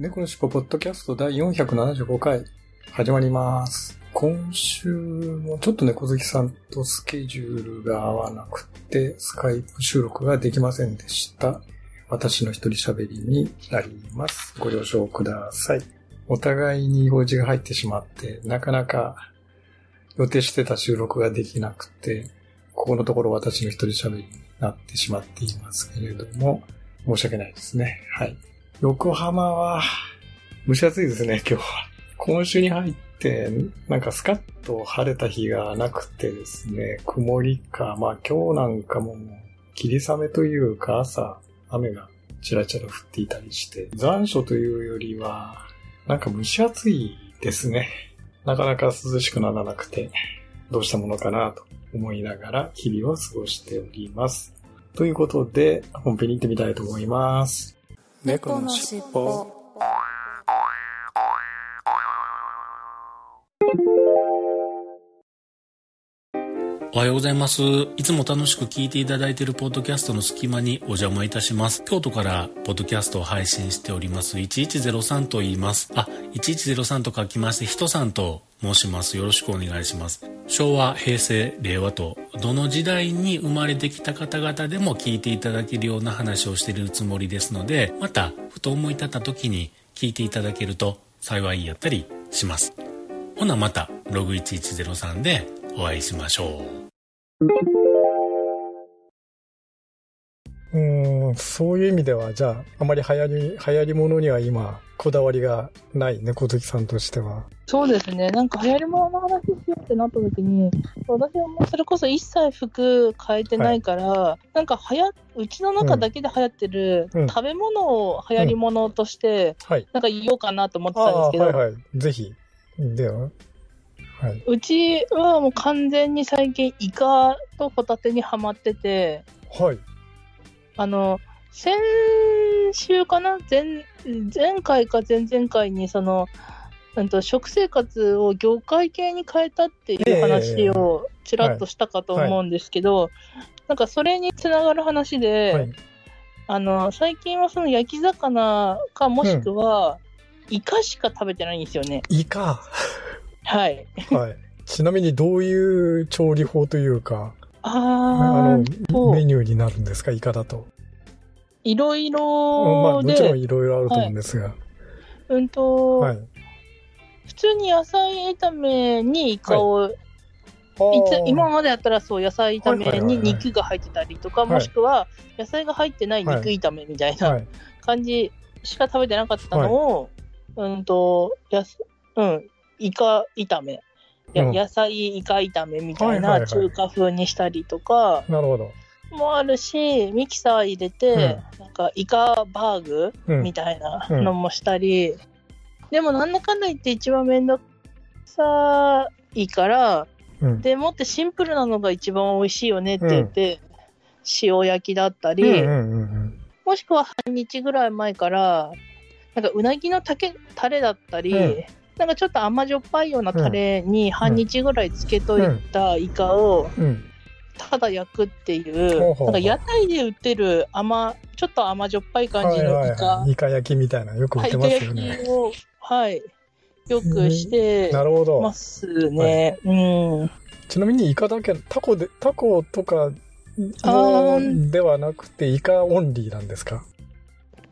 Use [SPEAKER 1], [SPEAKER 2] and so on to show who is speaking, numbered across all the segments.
[SPEAKER 1] 猫のしっぽポッドキャスト第475回始まります。今週もちょっと猫好きさんとスケジュールが合わなくてスカイプ収録ができませんでした。私の一人喋りになります。ご了承ください。お互いに用事が入ってしまって、なかなか予定してた収録ができなくて、ここのところ私の一人喋りになってしまっていますけれども、申し訳ないですね。はい。横浜は蒸し暑いですね、今日は。今週に入って、なんかスカッと晴れた日がなくてですね、曇りか、まあ今日なんかも霧雨というか朝、雨がちらちら降っていたりして、残暑というよりは、なんか蒸し暑いですね。なかなか涼しくならなくて、どうしたものかなと思いながら日々を過ごしております。ということで、本編に行ってみたいと思います。
[SPEAKER 2] 猫のしっぽ
[SPEAKER 3] おはようございます。いつも楽しく聞いていただいているポッドキャストの隙間にお邪魔いたします。京都からポッドキャストを配信しております1103と言います。あ、1103と書きまして、人さんと申します。よろしくお願いします。昭和、平成、令和と、どの時代に生まれてきた方々でも聞いていただけるような話をしているつもりですので、また、ふと思い立った時に聞いていただけると幸いやったりします。ほなまた、ログ1103でお会いしましょう。
[SPEAKER 1] うーん、そういう意味では、じゃあ、あまり流行り、流行り物には今、こだわりがない猫好きさんとしては。
[SPEAKER 4] そうですね。なんか流行り物の話しようってなった時に、私はもうそれこそ一切服変えてないから、なんか流行、うちの中だけで流行ってる
[SPEAKER 1] うん
[SPEAKER 4] 食べ物を流行り物として、
[SPEAKER 1] はい。
[SPEAKER 4] なんか言おうかなと思ってたんですけど、
[SPEAKER 1] はいはい。ぜひ。では。はい。
[SPEAKER 4] うちはもう完全に最近イカとホタテにハマってて、
[SPEAKER 1] はい。
[SPEAKER 4] あの、先週かな？前、前回か前々回に、その、うんと食生活を業界系に変えたっていう話をちらっとしたかと思うんですけど、なんかそれにつながる話で、
[SPEAKER 1] はい。
[SPEAKER 4] あの、最近はその焼き魚かもしくは、イカしか食べてないんですよね。
[SPEAKER 1] イカ。
[SPEAKER 4] はい。
[SPEAKER 1] はい。ちなみにどういう調理法というか、あ
[SPEAKER 4] あ
[SPEAKER 1] のメニューになるんですか、イカだと。
[SPEAKER 4] いろい
[SPEAKER 1] まあ、
[SPEAKER 4] ろ
[SPEAKER 1] もちろん
[SPEAKER 4] で、
[SPEAKER 1] いろいろあると思うんですが。
[SPEAKER 4] うんと、
[SPEAKER 1] はい。
[SPEAKER 4] 普通に野菜炒めにイカを、いつ今までやったらそう野菜炒めに肉が入ってたりとか、
[SPEAKER 1] はいはいはい
[SPEAKER 4] もしくは野菜が入ってない肉炒めみたい
[SPEAKER 1] は。
[SPEAKER 4] ない感じしか食べてなかったのを、うんとやすうんイカ炒め。や
[SPEAKER 1] うん。
[SPEAKER 4] 野菜イカ炒めみたいない中華風にしたりとか。
[SPEAKER 1] なるほど。
[SPEAKER 4] もあるしミキサー入れて、なんかイカバーグ
[SPEAKER 1] うん。
[SPEAKER 4] みたいなのもしたり、でもなんだかんだ言って一番めんどくさいから
[SPEAKER 1] うん。
[SPEAKER 4] でもってシンプルなのが一番美味しいよねって言って、塩焼きだったり、
[SPEAKER 1] うんうんうん。
[SPEAKER 4] もしくは半日ぐらい前からなんかうなぎのたけタレだったり、
[SPEAKER 1] うん
[SPEAKER 4] なんかちょっと甘じょっぱいようなタレに半日ぐらいつけといたイカを。ただ焼くっていう、なんか屋台で売ってる甘ちょっと甘じょっぱい感じのイカ、
[SPEAKER 1] はい。イカ焼きみたいな、よく売
[SPEAKER 4] はい、
[SPEAKER 1] って
[SPEAKER 4] イカ焼
[SPEAKER 1] ますよね。
[SPEAKER 4] きを、はい、よくして
[SPEAKER 1] なるほど
[SPEAKER 4] ま。すね。うん。
[SPEAKER 1] ちなみにイカだけ、タコで、タコとか
[SPEAKER 4] あ
[SPEAKER 1] の
[SPEAKER 4] ー
[SPEAKER 1] ではなくて、イカオンリーなんですか？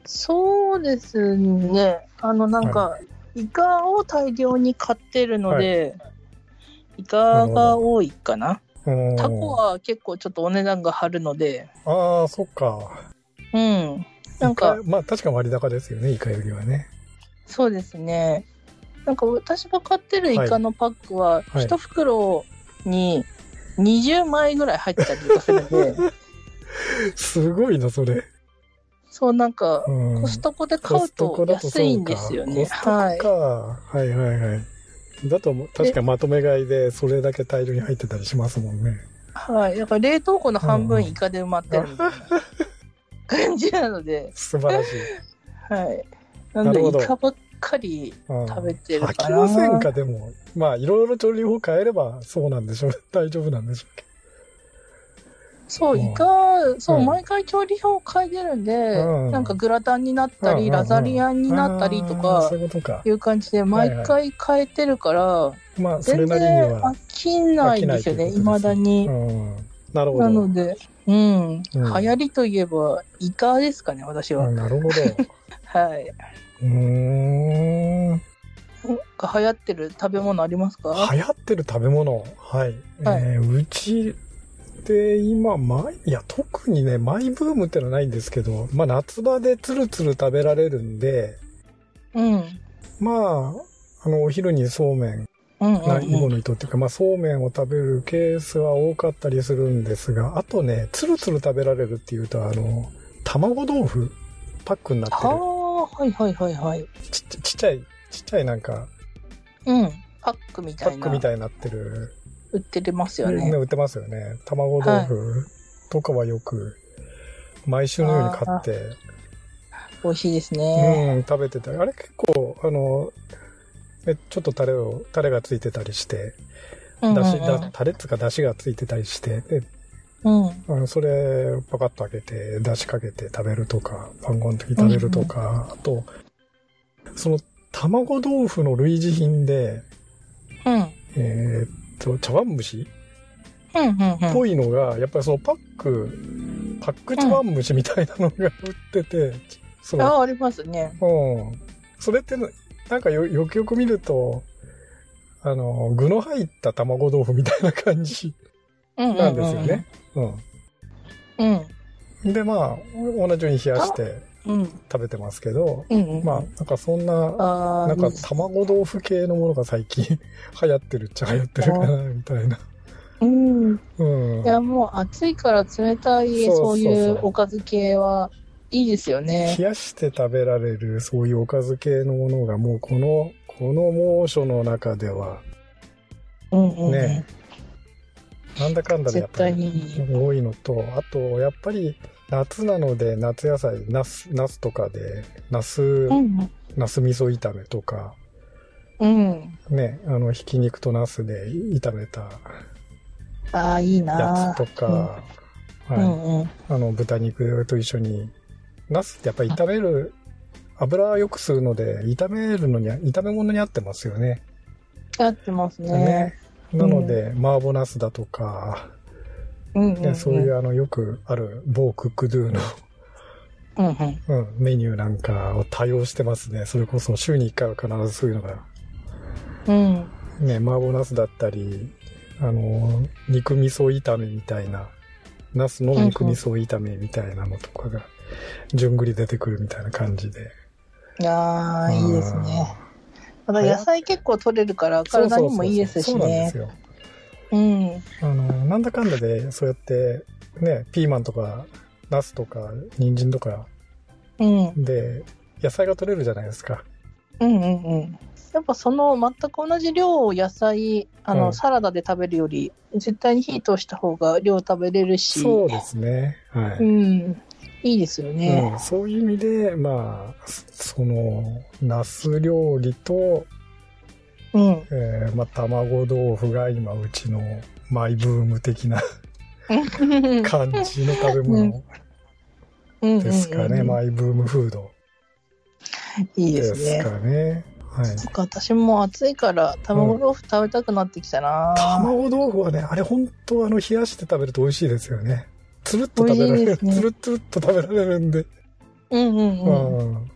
[SPEAKER 4] そうですね。あの、なんか、イカを大量に買ってるので、イカが多いかな。
[SPEAKER 1] うん
[SPEAKER 4] タコは結構ちょっとお値段が張るので、
[SPEAKER 1] ああ、そっか。
[SPEAKER 4] うん。なんか
[SPEAKER 1] まあ確か割高ですよね、イカよりはね。
[SPEAKER 4] そうですね。なんか私が買ってるイカのパックは、
[SPEAKER 1] はい
[SPEAKER 4] 一袋に20枚ぐらい入ってたりとかするんで、
[SPEAKER 1] すごいな、それ。
[SPEAKER 4] そう、なんか、
[SPEAKER 1] うん
[SPEAKER 4] コストコで買うと安いんですよね。
[SPEAKER 1] コストコか。
[SPEAKER 4] はい。
[SPEAKER 1] はいはいはい。だと、確かまとめ買いでそれだけ大量に入ってたりしますもんね。
[SPEAKER 4] はい。だから冷凍庫の半分イカで埋まってるみたいな感じなので、
[SPEAKER 1] 素晴らしい。
[SPEAKER 4] はい。なので、イカばっかり
[SPEAKER 1] うん
[SPEAKER 4] 食べてるかな
[SPEAKER 1] 飽きませんか？でも。まあ、いろいろ調理法変えればそうなんでしょう。大丈夫なんでしょうけ
[SPEAKER 4] そう、
[SPEAKER 1] うん
[SPEAKER 4] イカ、そう、
[SPEAKER 1] うん
[SPEAKER 4] 毎回調理表変えてるんで、
[SPEAKER 1] うん
[SPEAKER 4] なんかグラタンになったり、ラザニアになったりとか
[SPEAKER 1] いう
[SPEAKER 4] 感じで、毎回変えてるから、全然
[SPEAKER 1] は
[SPEAKER 4] 飽。きないんですよね、
[SPEAKER 1] い
[SPEAKER 4] 未だに
[SPEAKER 1] う。ん。なるほど。
[SPEAKER 4] なので、うん、
[SPEAKER 1] うん
[SPEAKER 4] 流行りといえば、イカですかね、私は。
[SPEAKER 1] うんなるほど。
[SPEAKER 4] はい。
[SPEAKER 1] うーん。
[SPEAKER 4] 流行ってる食べ物ありますか？
[SPEAKER 1] 流行ってる食べ物。はい。
[SPEAKER 4] はい
[SPEAKER 1] えーうちで今、マイ、いや、特にね、マイブームってのはないんですけど、まあ、夏場でツルツル食べられるんで、
[SPEAKER 4] うん。
[SPEAKER 1] まあ、あの、お昼にそうめん、
[SPEAKER 4] うんうんうん。
[SPEAKER 1] の糸っていうか、まあ、そうめんを食べるケースは多かったりするんですが、あとね、ツルツル食べられるっていうと、あの、卵豆腐、パックになって
[SPEAKER 4] は
[SPEAKER 1] る。
[SPEAKER 4] あ、はいはいはいはい。
[SPEAKER 1] ちっちっちゃい、ちっちゃいなんか、
[SPEAKER 4] うん。パックみ
[SPEAKER 1] パッ
[SPEAKER 4] たいな。
[SPEAKER 1] クみたいになってる
[SPEAKER 4] 売ってますよね。
[SPEAKER 1] ね売ってますよね。卵豆腐とかはよく、毎週のように買って、
[SPEAKER 4] 美味しいですね。
[SPEAKER 1] うん、食べてたり。あれ結構、あの、えちょっとタレを、タレがついてたりして、
[SPEAKER 4] うんうん
[SPEAKER 1] だし、だタレっつうかだしがついてたりして、で、
[SPEAKER 4] うん。
[SPEAKER 1] それ、パカッと開けて、だしかけて食べるとか、晩ご飯の時食べるとか、あと、その、卵豆腐の類似品で、
[SPEAKER 4] うん。
[SPEAKER 1] えーっと、茶碗蒸し？
[SPEAKER 4] うんうんうん。
[SPEAKER 1] っぽいのが、やっぱりそのパック、パック茶碗蒸しみたいなのが売ってて、その、
[SPEAKER 4] あ、ありますね。
[SPEAKER 1] うん。それってな、なんかよ、よくよく見ると、あの、具の入った卵豆腐みたいな感じ
[SPEAKER 4] うんうんうん
[SPEAKER 1] なんですよね。
[SPEAKER 4] うん。
[SPEAKER 1] うん。で、まあ、同じように冷やして
[SPEAKER 4] うん。
[SPEAKER 1] 食べてますけど、
[SPEAKER 4] うんうん。
[SPEAKER 1] まあ、なんかそんな、なんか卵豆腐系のものが最近 流行ってるっちゃ流行ってるかな、みたいな。
[SPEAKER 4] うん。
[SPEAKER 1] うん。
[SPEAKER 4] いや、もう暑いから冷たい、
[SPEAKER 1] そう
[SPEAKER 4] いうおかず系はいいですよね
[SPEAKER 1] 冷。やして食べられるそういうおかず系のものがもうこの、この猛暑の中では、
[SPEAKER 4] うんうんうん。
[SPEAKER 1] ねなんだかんだでやっぱり
[SPEAKER 4] に。
[SPEAKER 1] 多いのと、あと、やっぱり夏なので夏野菜、ナス、ナスとかで、ナス、
[SPEAKER 4] うん
[SPEAKER 1] ナス味噌炒めとか、
[SPEAKER 4] うん。うん。
[SPEAKER 1] ね、あの、ひき肉とナスで炒めた
[SPEAKER 4] ああ、いい
[SPEAKER 1] や
[SPEAKER 4] な
[SPEAKER 1] つとか、
[SPEAKER 4] うん
[SPEAKER 1] はい。
[SPEAKER 4] うん。
[SPEAKER 1] あの、豚肉と一緒に、ナスってやっぱり炒める、油を良くするので、炒めるのに、炒め物に合ってますよね。
[SPEAKER 4] やってますね。
[SPEAKER 1] ね。なので、麻婆ナスだとか、
[SPEAKER 4] うんうん、
[SPEAKER 1] ね、そういうあの、よくある某クックドゥの、
[SPEAKER 4] うんうん。
[SPEAKER 1] うん、メニューなんかを多用してますね。それこそ週に1回は必ずそういうのが、
[SPEAKER 4] うん。
[SPEAKER 1] ね、麻婆ナスだったり、あの、肉味噌炒めみたいな、ナスの肉味噌炒めみたいなのとかが、順繰り出てくるみたいな感じで。
[SPEAKER 4] いやー、いいですね。また野菜結構取れるから体にもいいですし
[SPEAKER 1] そうなんで
[SPEAKER 4] ね
[SPEAKER 1] す。よ。
[SPEAKER 4] うん。
[SPEAKER 1] あの、なんだかんだで、そうやって、ね、ピーマンとか、ナスとか、人参とか
[SPEAKER 4] うん。
[SPEAKER 1] で、野菜が取れるじゃないですか。
[SPEAKER 4] うんうんうん。やっぱその全く同じ量を野菜、あの、
[SPEAKER 1] うん
[SPEAKER 4] サラダで食べるより、絶対に火通した方が量食べれるし。
[SPEAKER 1] そうですね。はい。
[SPEAKER 4] うん。いいですよね。
[SPEAKER 1] うん、そういう意味で、まあ、その、ナス料理と、
[SPEAKER 4] うん。
[SPEAKER 1] えーまあ、卵豆腐が今、うちのマイブーム的な 感じの食べ物
[SPEAKER 4] うん
[SPEAKER 1] ですかね。
[SPEAKER 4] うんうん
[SPEAKER 1] マイブームフード
[SPEAKER 4] いいで
[SPEAKER 1] ですす
[SPEAKER 4] ね。
[SPEAKER 1] かね。はい。
[SPEAKER 4] か私も暑いから卵豆腐食べたくなってきたな、
[SPEAKER 1] 卵豆腐はね、あれ本当あの、冷やして食べると美味しいですよね。つるっと食べられる。
[SPEAKER 4] ね
[SPEAKER 1] つるっつるっと食べられるんで。
[SPEAKER 4] うんうんうん。
[SPEAKER 1] うん。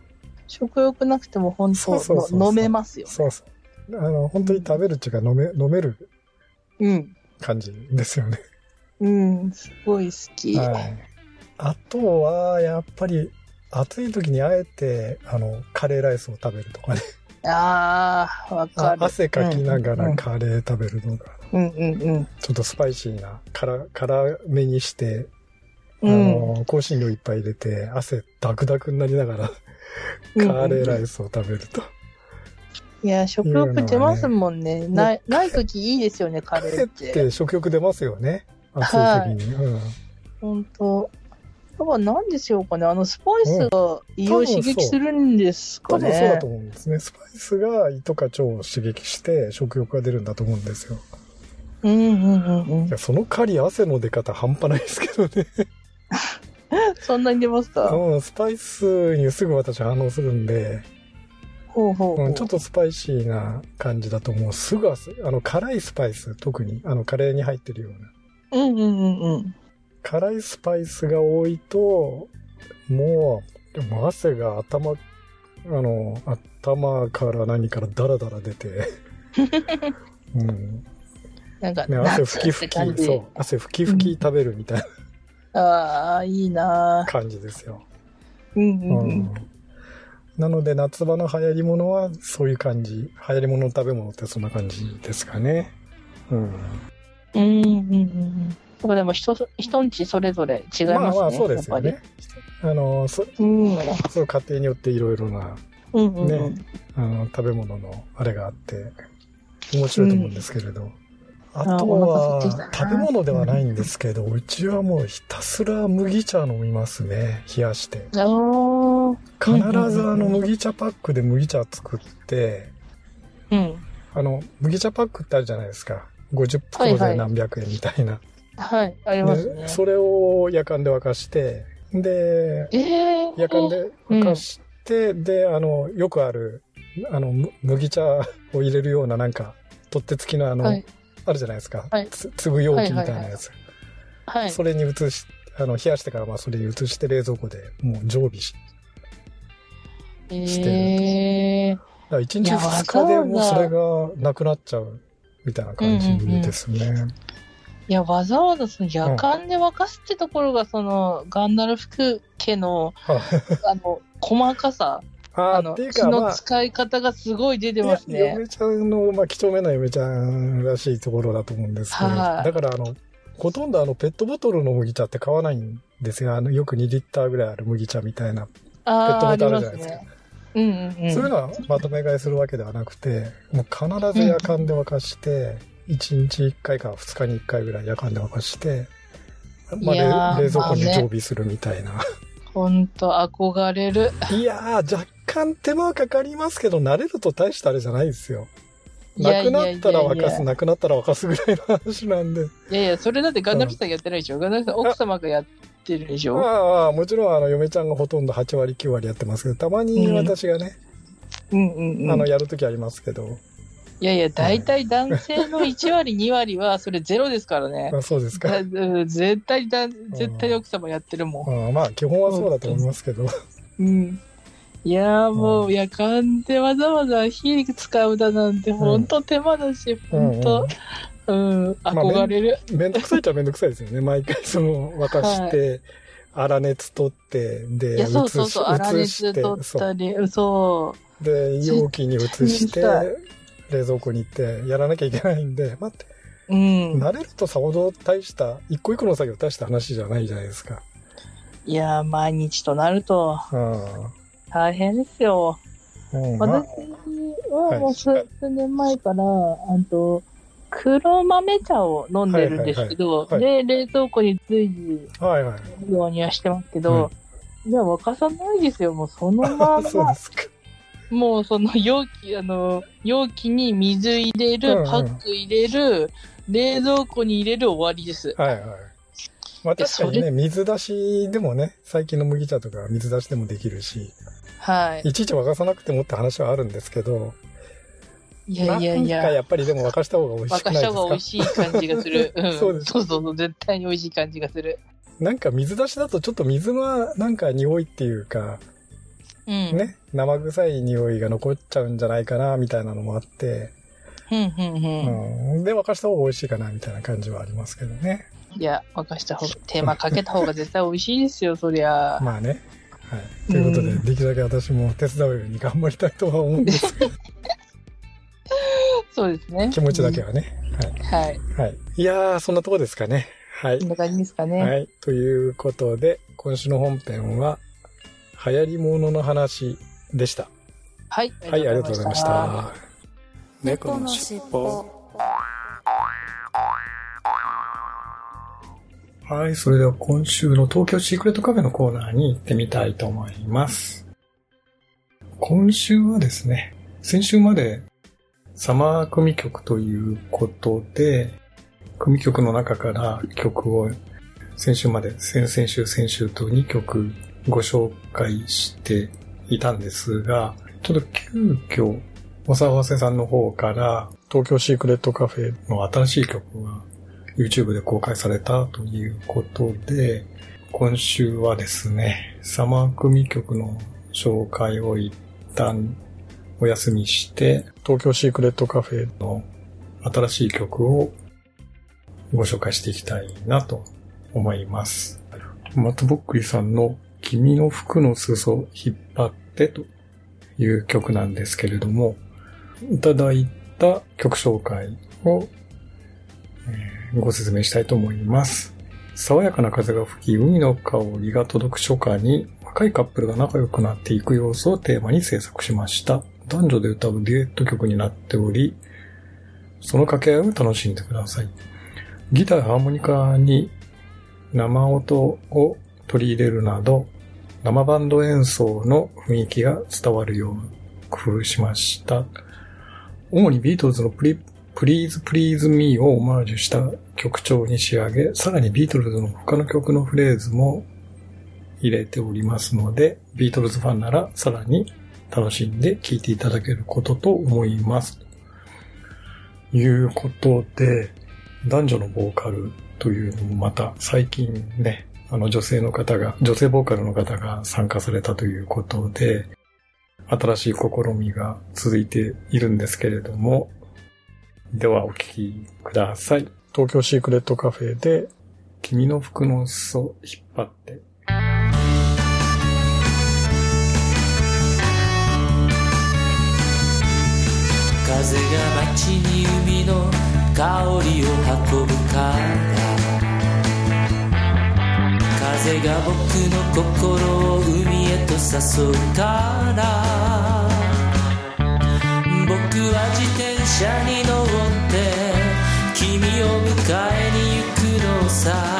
[SPEAKER 4] 食欲なくても本
[SPEAKER 1] そうそう
[SPEAKER 4] 飲めますよ。
[SPEAKER 1] そうそう。あの、本当に食べるっていうか飲め、飲める
[SPEAKER 4] うん。
[SPEAKER 1] 感じですよね。
[SPEAKER 4] うん。すごい好き。
[SPEAKER 1] はい。あとは、やっぱり、暑い時にあえて、あの、カレーライスを食べるとかね。
[SPEAKER 4] ああ、わかる。
[SPEAKER 1] あ汗かきなが
[SPEAKER 4] うん
[SPEAKER 1] らカレー食べるのが、
[SPEAKER 4] うんうんうん。
[SPEAKER 1] ちょっとスパイシーな、辛、辛めにして、あの、香辛料いっぱい入れて、汗ダクダクになりながら、カーレーライスを食べると。
[SPEAKER 4] いや、食欲出ますもんね。ない、ない時いいですよね、カレーっ。
[SPEAKER 1] 帰ってて食欲出ますよね。暑い時に。うん。
[SPEAKER 4] ほんと。だから何でしょうかね。あの、スパイスが胃を刺激するんですか
[SPEAKER 1] 多分そうだ
[SPEAKER 4] ね
[SPEAKER 1] と。思うんですね。スパイスが胃とか腸を刺激して食欲が出るんだと思うんですよ。
[SPEAKER 4] うんうんうんうん
[SPEAKER 1] いや、その代わり汗の出方半端ないですけどね。
[SPEAKER 4] そんなに出ますか？
[SPEAKER 1] うん、スパイスにすぐ私反応するんで、
[SPEAKER 4] ほうほうほう。
[SPEAKER 1] うん、ちょっとスパイシーな感じだともうすぐ汗あの、辛いスパイス、特に、あの、カレーに入ってるような。
[SPEAKER 4] うんうんうんうん。
[SPEAKER 1] 辛いスパイスが多いと、もう、でも汗が頭、あの、頭から何からダラダラ出て、うん。
[SPEAKER 4] なんか、
[SPEAKER 1] ね、汗ふきふき、そう、汗ふきふき食べるみたい
[SPEAKER 4] ああ、いいな
[SPEAKER 1] な感じですよ。
[SPEAKER 4] うんう
[SPEAKER 1] うん
[SPEAKER 4] うん。
[SPEAKER 1] なので、夏場の流行り物はそういう感じ。流行り物の食べ物ってそんな感じですかね。うん。
[SPEAKER 4] うんうんうんうん。そこでも人、人ん。ちそれぞれ違いますね。
[SPEAKER 1] まあまあ、そうですよね。あの、そ。
[SPEAKER 4] うん。
[SPEAKER 1] そう家庭によっていろいろな、
[SPEAKER 4] うん。うん。うん。
[SPEAKER 1] ねあの、食べ物のあれがあって、面白いと思うん。ですけれど。あと
[SPEAKER 4] あお腹
[SPEAKER 1] は食べ物ではないんですけど、うちはもうひたすら麦茶飲みますね。冷やして。必ずあの麦茶パックで麦茶作って、
[SPEAKER 4] うん。
[SPEAKER 1] あの、麦茶パックってあるじゃないですか。50袋で何百円みたいな。
[SPEAKER 4] はい、ありますね
[SPEAKER 1] で。それを夜間で沸かして、で、
[SPEAKER 4] ええー。
[SPEAKER 1] 夜間で沸かして、で、あの、よくある、あの、む麦茶を入れるようななんか、取っ手付きのあの、
[SPEAKER 4] はい。
[SPEAKER 1] あるじゃないですか。
[SPEAKER 4] はい
[SPEAKER 1] つ継ぐ容器みたいなやつ。
[SPEAKER 4] はい。
[SPEAKER 1] それに移し、あの、冷やしてから、まあ、それに移して冷蔵庫でもう常備し、
[SPEAKER 4] ええー。
[SPEAKER 1] だから1日
[SPEAKER 4] いや
[SPEAKER 1] 2日でもうそれがなくなっちゃうみたいな感じですね。
[SPEAKER 4] いや、わざわざその夜間で沸かすってところが、その、ガンダルフ家の、
[SPEAKER 1] はい
[SPEAKER 4] あの、細かさ、
[SPEAKER 1] あ
[SPEAKER 4] あの、
[SPEAKER 1] あっていうか、
[SPEAKER 4] の
[SPEAKER 1] あ、
[SPEAKER 4] 使い方がすごい出てますね。
[SPEAKER 1] 嫁ちゃんの、まあ、几帳面な嫁ちゃんらしいところだと思うんですけど、
[SPEAKER 4] はい
[SPEAKER 1] だから、あの、ほとんどあの、ペットボトルの麦茶って買わないんですよ。あの、よく2リッターぐらいある麦茶みたいな。ペットボトルあるじゃないですか
[SPEAKER 4] ね。うんうんうん。
[SPEAKER 1] そういうのはまとめ買いするわけではなくて、もう必ず夜間で沸かして、1日1回か2日に1回ぐらい夜間で沸かして、まあ、冷冷蔵庫に常備するみたいな。
[SPEAKER 4] ほんと憧れる。
[SPEAKER 1] いやー、若干手間はかかりますけど、慣れると大したあれじゃないですよ。ないくなったら沸かす、なくなったら沸かすぐらいの話なんで。
[SPEAKER 4] いやいや、それだってガンダルフさんやってないでしょ。ガンダルフさん奥様がやってるでしょ。
[SPEAKER 1] まあまあ、もちろん、あの、嫁ちゃんがほとんど8割、9割やってますけど、たまに私がね、
[SPEAKER 4] うんうんうん。
[SPEAKER 1] あの、やるときありますけど、
[SPEAKER 4] いやいや、大体男性の1割、2割はそれゼロですからね。
[SPEAKER 1] あそうですか。
[SPEAKER 4] 絶対だ、絶対奥様やってるもん。
[SPEAKER 1] あまあ、基本はそうだと思いますけど。
[SPEAKER 4] うん。いやーもう、夜間でわざわざ火使うだなんて、ほんと手間だし、ほんと、うん、憧れる。
[SPEAKER 1] めんどくさいっちゃめんどくさいですよね。毎回その、沸かして、粗熱取って、で、
[SPEAKER 4] いや、そうそうそう、粗熱取ったり、そう。
[SPEAKER 1] で、容器に移して冷蔵庫に行って、やらなきゃいけないんで、待って、
[SPEAKER 4] うん。
[SPEAKER 1] 慣れるとさほど大した、一個一個の作業大した話じゃないじゃないですか。
[SPEAKER 4] いやー、毎日となると
[SPEAKER 1] うん。
[SPEAKER 4] 大変ですよ。
[SPEAKER 1] うん、まあ
[SPEAKER 4] 私はもう数数年前から、あと、黒豆茶を飲んでるんですけど、
[SPEAKER 1] はいはい
[SPEAKER 4] で、冷蔵庫に随時
[SPEAKER 1] はいはい。
[SPEAKER 4] ようにはしてますけど、いや、沸かさないですよ。もうそのま
[SPEAKER 1] そう
[SPEAKER 4] ま
[SPEAKER 1] で、すか。
[SPEAKER 4] もうその容器、あの、容器に水入れる、パック入れる、冷蔵庫に入れる終わりです。
[SPEAKER 1] はいはい。まあ確かにね、水出しでもね、最近の麦茶とか水出しでもできるし、
[SPEAKER 4] はい。
[SPEAKER 1] いちいち沸かさなくてもって話はあるんですけど、
[SPEAKER 4] いやいやいや、
[SPEAKER 1] やっぱりでも沸かした方が美味しく
[SPEAKER 4] 沸かした方が美味しい感じがする。うん、
[SPEAKER 1] そうです
[SPEAKER 4] そうそうそう、絶対に美味しい感じがする。
[SPEAKER 1] なんか水出しだとちょっと水はなんか匂いっていうか、
[SPEAKER 4] うん。
[SPEAKER 1] ね、生臭い匂いが残っちゃうんじゃないかな、みたいなのもあって、
[SPEAKER 4] ふんふんふ。
[SPEAKER 1] うんん。で、沸かした方が美味しいかな、みたいな感じはありますけどね。
[SPEAKER 4] いや、沸かした方が、手間かけた方が絶対美味しいですよ、そりゃ。
[SPEAKER 1] まあね。はい。ということで、
[SPEAKER 4] うん
[SPEAKER 1] できるだけ私も手伝うように頑張りたいとは思うんですけど、
[SPEAKER 4] そうですね。
[SPEAKER 1] 気持ちだけはね。
[SPEAKER 4] はい。
[SPEAKER 1] はい。はい。いやー、そんなとこですかね。はい
[SPEAKER 4] こん。な感じですかね。
[SPEAKER 1] はい。ということで、今週の本編は、流行り物の話でした。
[SPEAKER 4] はい。
[SPEAKER 1] はい、ありがとうございました。
[SPEAKER 2] 猫のしっぽ。
[SPEAKER 1] はい、それでは今週の東京シークレットカフェのコーナーに行ってみたいと思います。今週はですね、先週までサマー組曲ということで、組曲の中から曲を先週まで、先々週、先週と2曲ご紹介していたんですが、ちょっと急遽、おさわせさんの方から東京シークレットカフェの新しい曲が YouTube で公開されたということで、今週はですね、サマー組曲の紹介を一旦お休みして、東京シークレットカフェの新しい曲をご紹介していきたいなと思います。マトボックリさんの君の服の裾引っ張ってという曲なんですけれども、いただいた曲紹介をえご説明したいと思います。爽やかな風が吹き、海の香りが届く初夏に、若いカップルが仲良くなっていく様子をテーマに制作しました。男女で歌うデュエット曲になっており、その掛け合いを楽しんでください。ギター、ハーモニカに生音を取り入れるなど、生バンド演奏の雰囲気が伝わるように工夫しました。主にビートルズのプリ Please Please Me をオマージュした曲調に仕上げ、さらにビートルズの他の曲のフレーズも入れておりますので、ビートルズファンならさらに楽しんで聴いていただけることと思います。ということで、男女のボーカルというのもまた最近ね、あの女性の方が、女性ボーカルの方が参加されたということで、新しい試みが続いているんですけれども、ではお聞きください。東京シークレットカフェで、君の服の裾引っ張って。
[SPEAKER 5] 風が街に海の香りを運ぶから風が僕の心を海へと誘うから。僕は自転車に乗って君を迎えに行くのさ。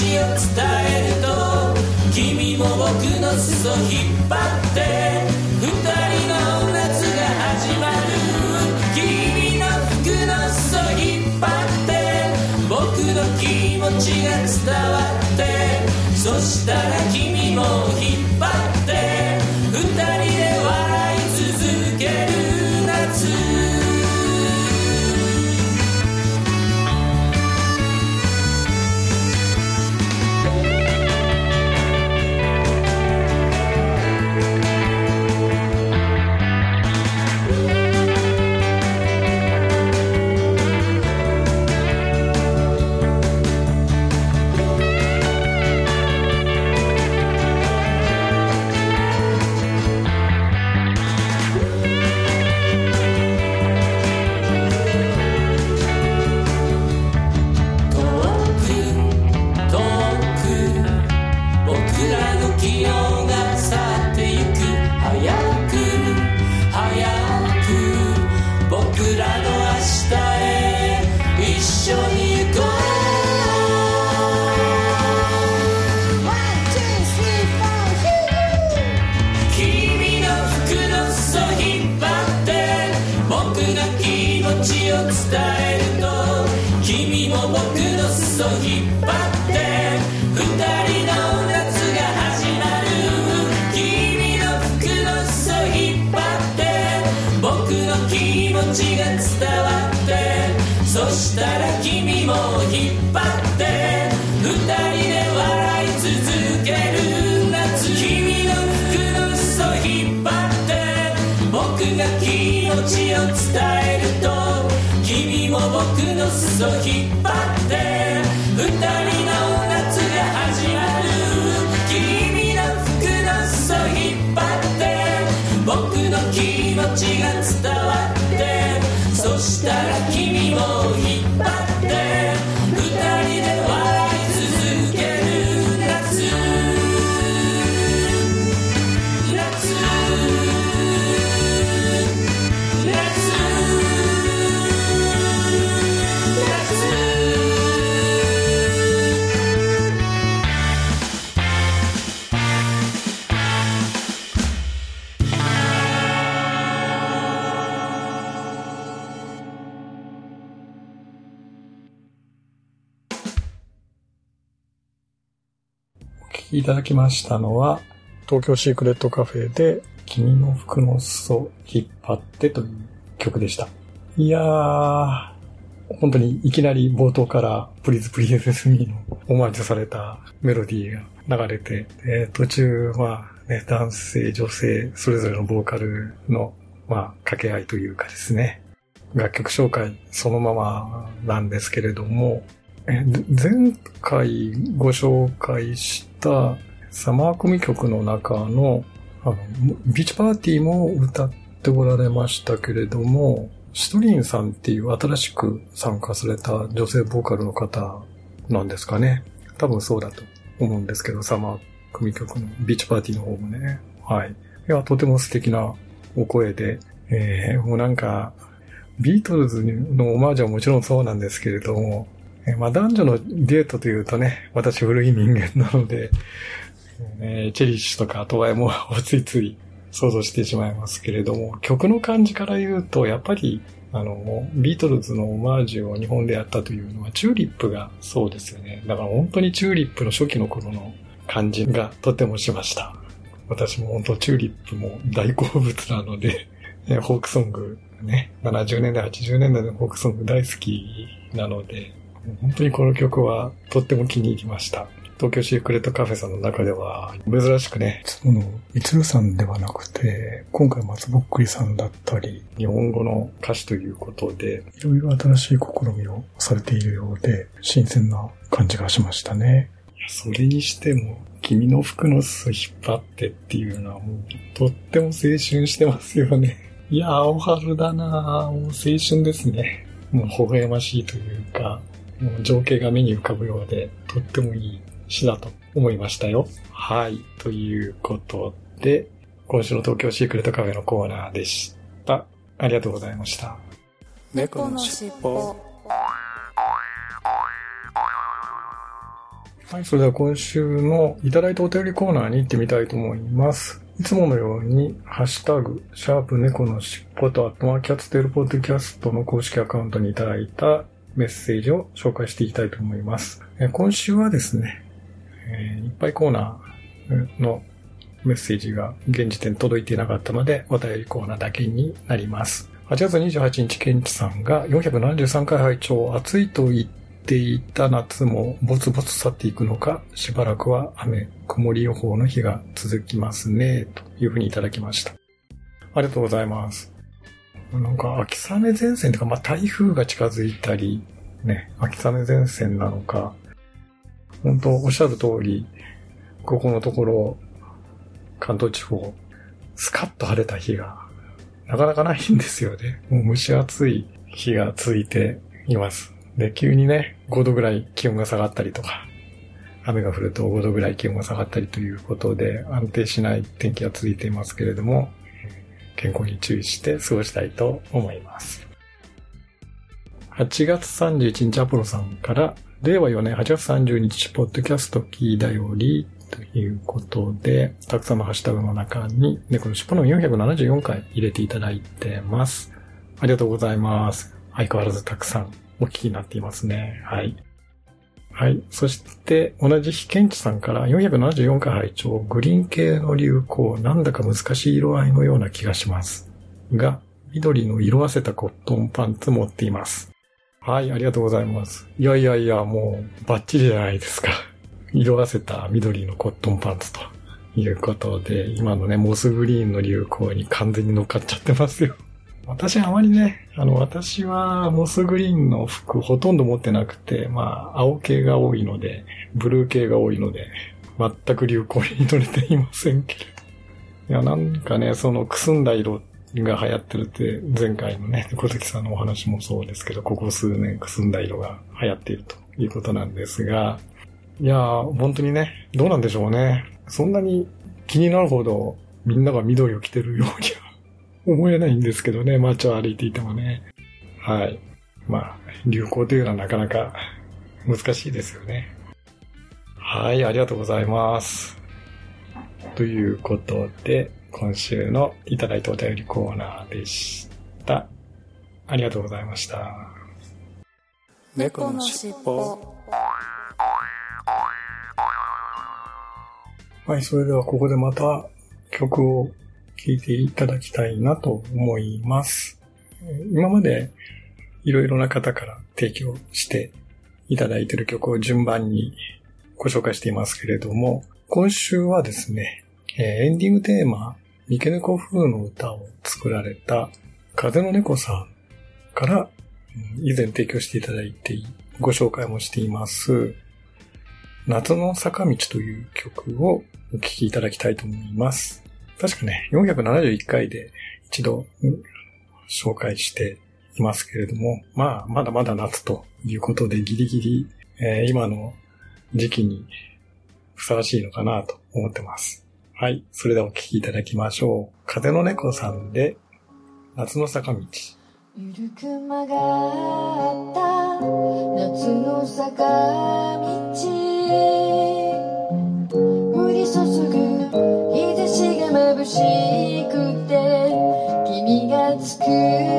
[SPEAKER 6] ち
[SPEAKER 5] を伝えると君も僕の裾引っ張って二人の夏が始まる君の服の裾引っ張って僕の気持ちが伝わってそしたら君も命を伝えると君も僕の裾引っ張って二人の裾引っ張って二人の夏が始まる君の服の裾引っ張って僕の気持ちが伝わってそしたら君も
[SPEAKER 1] きいただきましたのは、東京シークレットカフェで、君の服の裾引っ張ってという曲でした。いやー、本当にいきなり冒頭からプリズプリンセスミーのオマージュされたメロディーが流れて、えー途中は、ね、男性、女性、それぞれのボーカルの、まあ、掛け合いというかですね、楽曲紹介そのままなんですけれども、前回ご紹介したサマー組曲の中のあのビーチパーティーも歌っておられましたけれども、シトリンさんっていう新しく参加された女性ボーカルの方なんですかね。多分そうだと思うんですけど、サマー組曲のビーチパーティーの方もね。はい。いや、とても素敵なお声で、えーもうなんか、ビートルズのオマージュはもちろんそうなんですけれども、えまあ男女のデートというとね、私古い人間なので、えーチェリッシュとかトワエモアもついつい想像してしまいますけれども、曲の感じから言うと、やっぱり、あの、ビートルズのオマージュを日本でやったというのは、チューリップがそうですよね。だから本当にチューリップの初期の頃の感じがとてもしました。私も本当チューリップも大好物なので、えーフォークソングね、70年代、80年代のフォークソング大好きなので、本当にこの曲はとっても気に入りました。東京シークレットカフェさんの中では、珍しくね、いつものみつるさんではなくて、今回松ぼっくりさんだったり、日本語の歌詞ということで、いろいろ新しい試みをされているようで、新鮮な感じがしましたね。いやそれにしても、君の服の裾引っ張ってっていうのはもう、とっても青春してますよね。いやー、青春だなーもう青春ですね。もう微笑ましいというか、もう情景が目に浮かぶようで、とってもいい詩だと思いましたよ。はい。ということで、今週の東京シークレットカフェのコーナーでした。ありがとうございました。
[SPEAKER 2] 猫のしっぽ
[SPEAKER 1] はい、それでは今週のいただいたお便りコーナーに行ってみたいと思います。いつものように、ハッシュタグ、シャープ猫のしっぽと、あとはキャッツテールポッドキャストの公式アカウントにいただいたメッセージを紹介していきたいと思います。え今週はですね、えーいっぱいコーナーのメッセージが現時点届いていなかったので、お便りコーナーだけになります。8月28日、ケンチさんが473回拝聴暑いと言っていた夏もぼつぼつ去っていくのか、しばらくは雨、曇り予報の日が続きますね、というふうにいただきました。ありがとうございます。なんか、秋雨前線とか、まあ、台風が近づいたり、ね、秋雨前線なのか、本当おっしゃる通り、ここのところ、関東地方、スカッと晴れた日が、なかなかないんですよね。もう蒸し暑い日が続いています。で、急にね、5度ぐらい気温が下がったりとか、雨が降ると5度ぐらい気温が下がったりということで、安定しない天気が続いていますけれども、健康に注意して過ごしたいと思います。8月31日アポロさんから、令和4年8月30日、ポッドキャストキーだより、ということで、たくさんのハッシュタグの中に、猫の尻尾の474回入れていただいてます。ありがとうございます。相変わらずたくさんお聞きになっていますね。はい。はい。そして、同じ日、ケンチさんから474回拝聴グリーン系の流行、なんだか難しい色合いのような気がします。が、緑の色あせたコットンパンツ持っています。はい、ありがとうございます。いやいやいや、もう、バッチリじゃないですか。色あせた緑のコットンパンツということで、今のね、モスグリーンの流行に完全に乗っかっちゃってますよ。私あまりね、あの、私はモスグリーンの服ほとんど持ってなくて、まあ、青系が多いので、ブルー系が多いので、全く流行に乗れていませんけれど。いや、なんかね、そのくすんだ色が流行ってるって、前回のね、小月さんのお話もそうですけど、ここ数年くすんだ色が流行っているということなんですが、いや、本当にね、どうなんでしょうね。そんなに気になるほどみんなが緑を着てるようには思えないんですけどね、街を歩いていてもね。はい。まあ、流行というのはなかなか難しいですよね。はい、ありがとうございます。ということで、今週のいただいたお便りコーナーでした。ありがとうございました。
[SPEAKER 2] 猫のしっぽ
[SPEAKER 1] はい、それではここでまた曲を聴いていただきたいなと思います。今までいろいろな方から提供していただいている曲を順番にご紹介していますけれども、今週はですね、エンディングテーマ、三毛猫風の歌を作られた風の猫さんから以前提供していただいてご紹介もしています、夏の坂道という曲をお聴きいただきたいと思います。確かね、471回で一度紹介していますけれども、まあ、まだまだ夏ということでギリギリ、えー今の時期にふさわしいのかなと思ってます。はい。それではお聴きいただきましょう。風の猫さんで、夏の坂道。
[SPEAKER 6] ゆるく曲がった夏の坂道が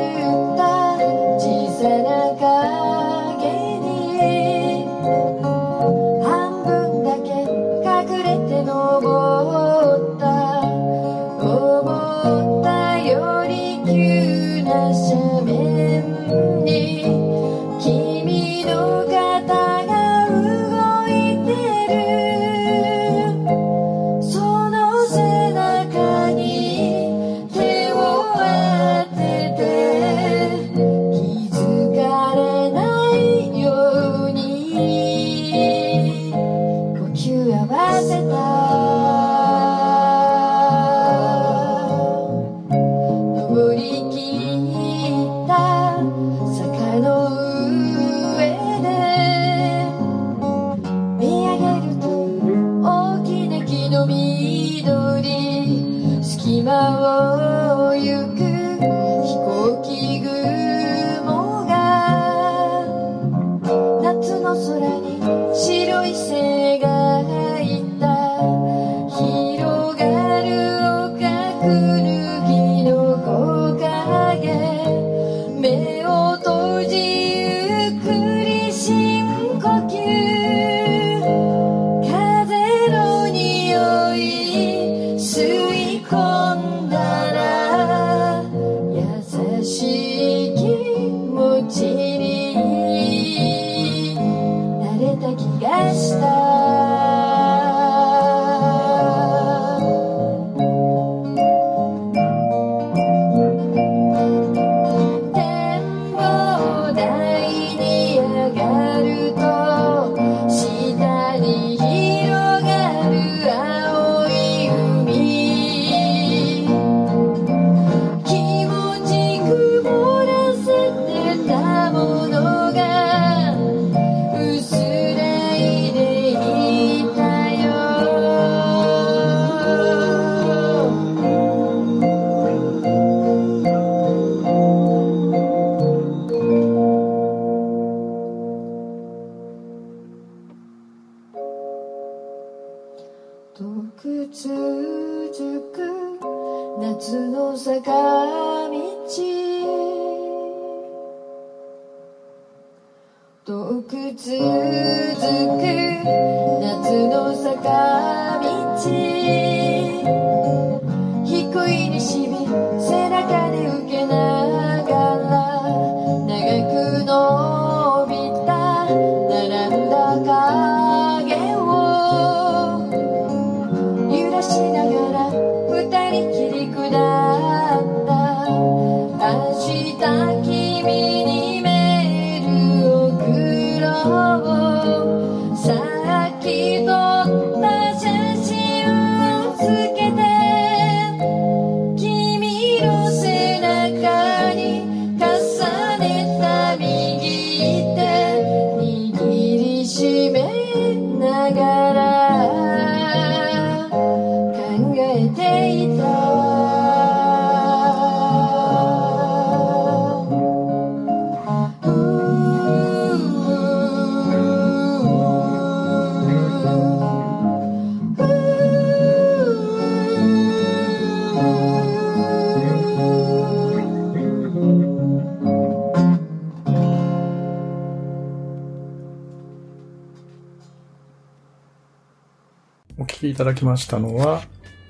[SPEAKER 1] いただきましたのは、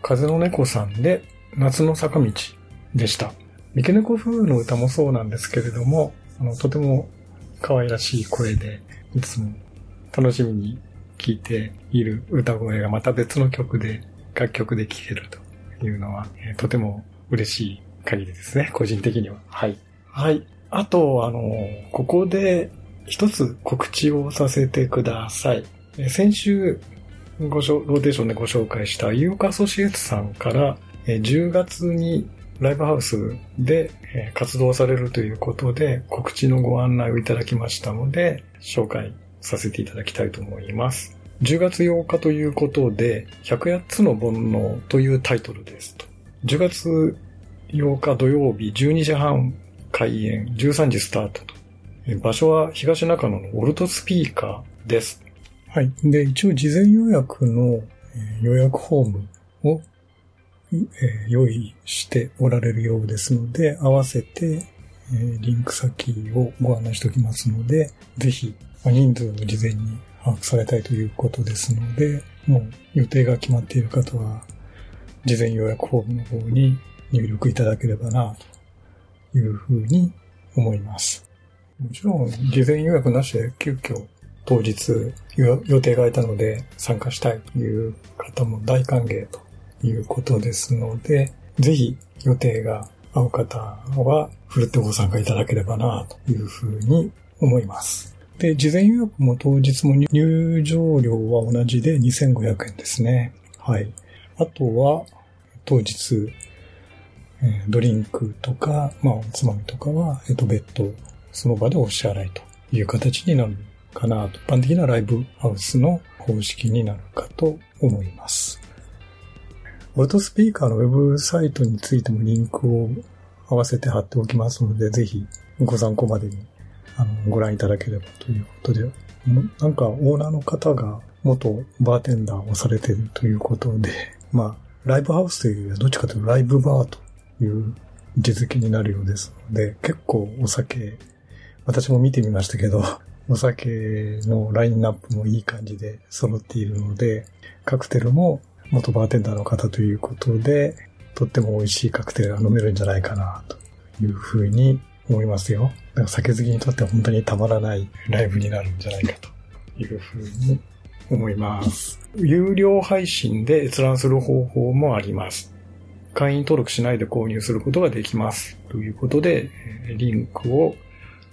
[SPEAKER 1] 風の猫さんで夏の坂道でした。三毛猫風の歌もそうなんですけれども、あの、とても可愛らしい声で、いつも楽しみに聴いている歌声がまた別の曲で、楽曲で聴けるというのは、えーとても嬉しい限りですね、個人的には。はい。はい。あと、あの、ここで一つ告知をさせてください。えー先週、ごしょローテーションでご紹介したユーカアソシエツさんから、え10月にライブハウスで活動されるということで告知のご案内をいただきましたので、紹介させていただきたいと思います。10月8日ということで、108つの煩悩というタイトルですと。10月8日土曜日12時半開演、13時スタートと。場所は東中野のオルトスピーカーです。はい。で、一応事前予約のえ予約フォームを、え用意しておられるようですので、合わせて、えリンク先をご案内しておきますので、ぜひ、人数を事前に把握されたいということですので、もう予定が決まっている方は、事前予約フォームの方に入力いただければな、というふうに思います。もちろん、事前予約なしで急遽当日予定がいたので参加したいという方も大歓迎ということですので、ぜひ予定が合う方は、ふるってご参加いただければな、というふうに思います。で、事前予約も当日も入場料は同じで2500円ですね。はい。あとは、当日、えドリンクとか、まあ、おつまみとかは、えっと、別途、その場でお支払いという形になるかな。一般的なライブハウスの方式になるかと思います。オートスピーカーのウェブサイトについてもリンクを合わせて貼っておきますので、ぜひご参考までにあのご覧いただければということで、なんかオーナーの方が元バーテンダーをされているということで、まあ、ライブハウスというよりはどっちかというとライブバーという位置づけになるようですので、結構お酒、私も見てみましたけど、お酒のラインナップもいい感じで揃っているので、カクテルも元バーテンダーの方ということで、とっても美味しいカクテルが飲めるんじゃないかな、というふうに思いますよ。だから酒好きにとっては本当にたまらないライブになるんじゃないかというふうに思います。有料配信で閲覧する方法もあります。会員登録しないで購入することができます。ということで、リンクを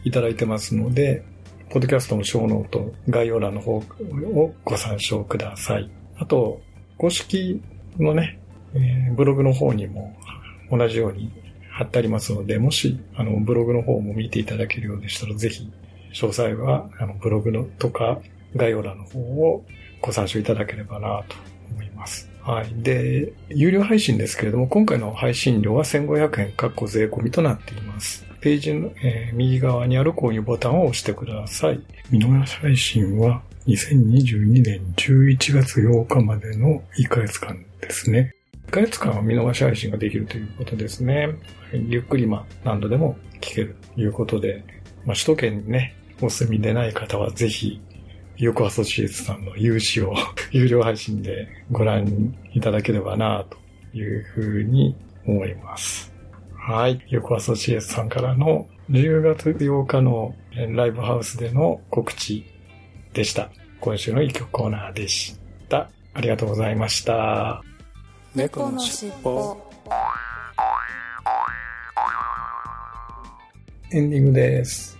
[SPEAKER 1] いただいてますので、ポッドキャストのショーノート、概要欄の方をご参照ください。あと、公式のね、えーブログの方にも同じように貼ってありますので、もし、あの、ブログの方も見ていただけるようでしたら、ぜひ、詳細は、あの、ブログのとか、概要欄の方をご参照いただければなと思います。はい。で、有料配信ですけれども、今回の配信料は1500円、かっこ税込みとなっています。ページの、えー右側にある購入ボタンを押してください。見逃し配信は2022年11月8日までの1ヶ月間ですね。1ヶ月間は見逃し配信ができるということですね。ゆっくり、ま、何度でも聞けるということで、まあ、首都圏にね、お住みでない方はぜひ、ヨコアソシエツさんの有志を 有料配信でご覧いただければなというふうに思います。はい。ヨコアソシエイツさんからの10月8日のえーライブハウスでの告知でした。今週の一曲コーナーでした。ありがとうございました。
[SPEAKER 2] 猫のしっぽ
[SPEAKER 1] エンディングです。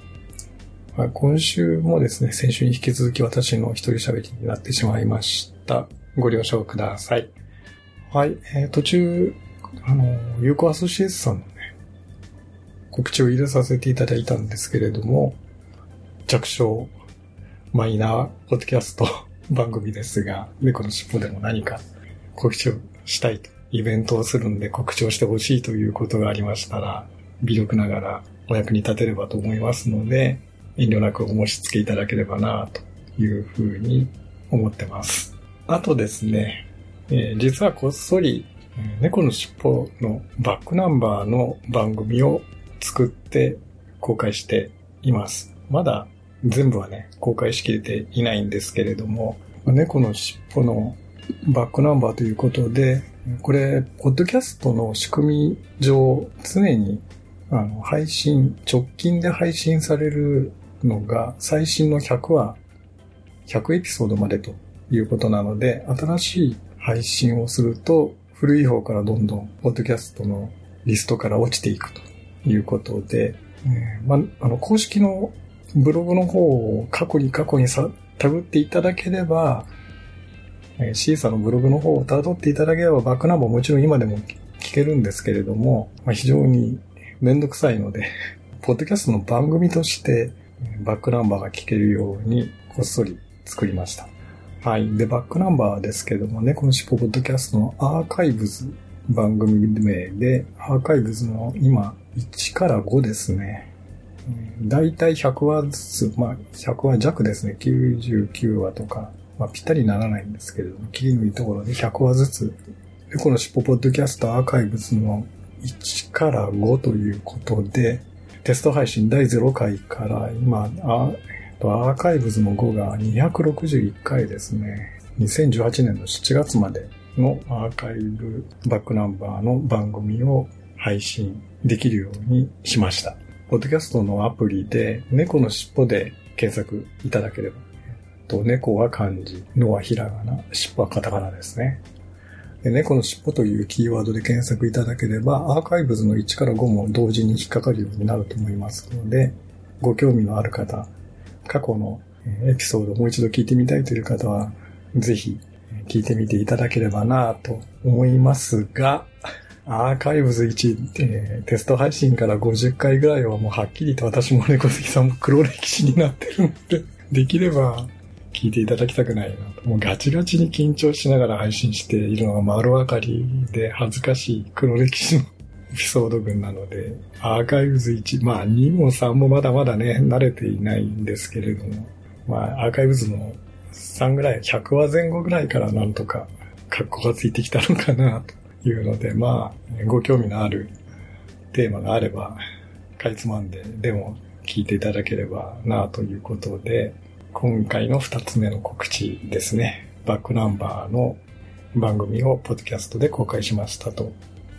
[SPEAKER 1] まあ今週もですね、先週に引き続き私の一人喋りになってしまいました。ご了承ください。はい、えー途中、あの、有効アソシエイツさんのね、告知を入れさせていただいたんですけれども、弱小、マイナー、ポッドキャスト 番組ですが、猫の尻尾でも何か告知をしたいと、イベントをするんで告知をしてほしいということがありましたら、微力ながらお役に立てればと思いますので、遠慮なくお申し付けいただければなというふうに思ってます。あとですね、えー実はこっそり、猫のしっぽのバックナンバーの番組を作って公開しています。まだ全部はね、公開しきれていないんですけれども、猫のしっぽのバックナンバーということで、これ、ポッドキャストの仕組み上、常に、あの、配信、直近で配信されるのが、最新の100話、100エピソードまでということなので、新しい配信をすると、古い方からどんどん、ポッドキャストのリストから落ちていくということで、えーまあ、の、公式のブログの方を過去に過去にさ、タグっていただければ、えー、シーサのブログの方を辿っていただければバックナンバーもちろん今でも聞けるんですけれども、まあ、非常にめんどくさいので、ポッドキャストの番組としてえバックナンバーが聞けるようにこっそり作りました。はい。で、バックナンバーですけどもね、このしっぽポッドキャストのアーカイブズ番組名で、アーカイブズの今1から5ですね。だいたい100話ずつ、まあ100話弱ですね。99話とか、まあぴったりならないんですけれども、切りのいいところで100話ずつ。で、このしっぽポッドキャストアーカイブズの1から5ということで、テスト配信第0回から今、あアーカイブズの5が261回ですね。2018年の7月までのアーカイブバックナンバーの番組を配信できるようにしました。ポッドキャストのアプリで猫の尻尾で検索いただければ。と猫は漢字、のはひらがな、尻尾はカタカナですね。で猫の尻尾というキーワードで検索いただければ、アーカイブズの1から5も同時に引っかかるようになると思いますので、ご興味のある方、過去のエピソードをもう一度聞いてみたいという方は、ぜひ聞いてみていただければなと思いますが、アーカイブズ1、えーテスト配信から50回ぐらいはもうはっきりと私も猫好きさんも黒歴史になってるので、できれば聞いていただきたくないなと。もうガチガチに緊張しながら配信しているのが丸分かりで恥ずかしい黒歴史のエピソード群なので、アーカイブズ1、まあ2も3もまだまだね、慣れていないんですけれども、まあアーカイブズの3ぐらい、100話前後ぐらいからなんとか格好がついてきたのかなというので、まあ、ご興味のあるテーマがあれば、かいつまんで、でも聞いていただければなということで、今回の2つ目の告知ですね。バックナンバーの番組をポッドキャストで公開しましたと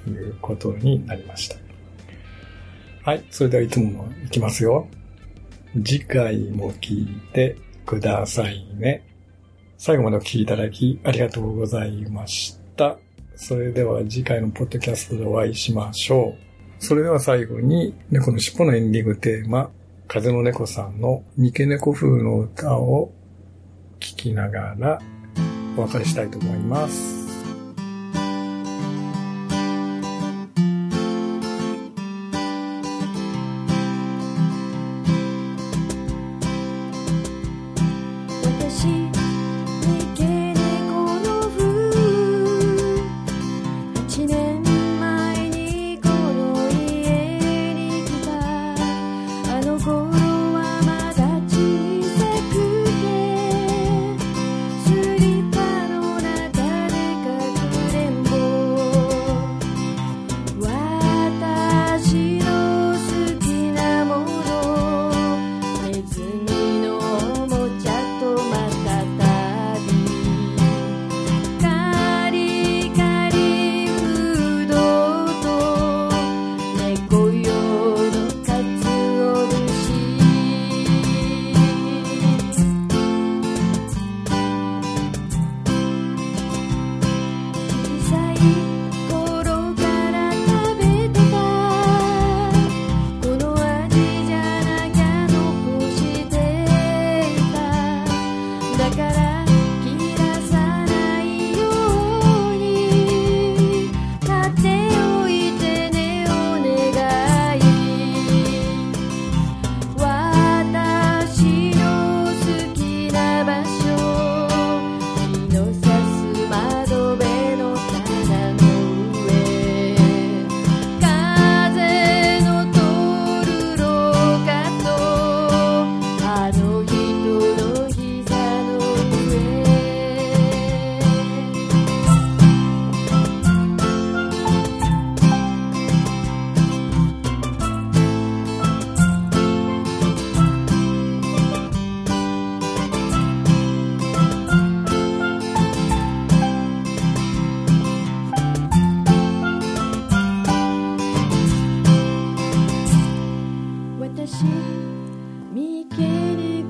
[SPEAKER 1] いうことになりました。はい。それではいつものいきますよ。次回も聞いてくださいね。最後までお聞きいただきありがとうございました。それでは次回のポッドキャストでお会いしましょう。それでは最後に猫の尻尾のエンディングテーマ、風の猫さんの三毛猫風の歌を聞きながらお別れしたいと思います。私見切り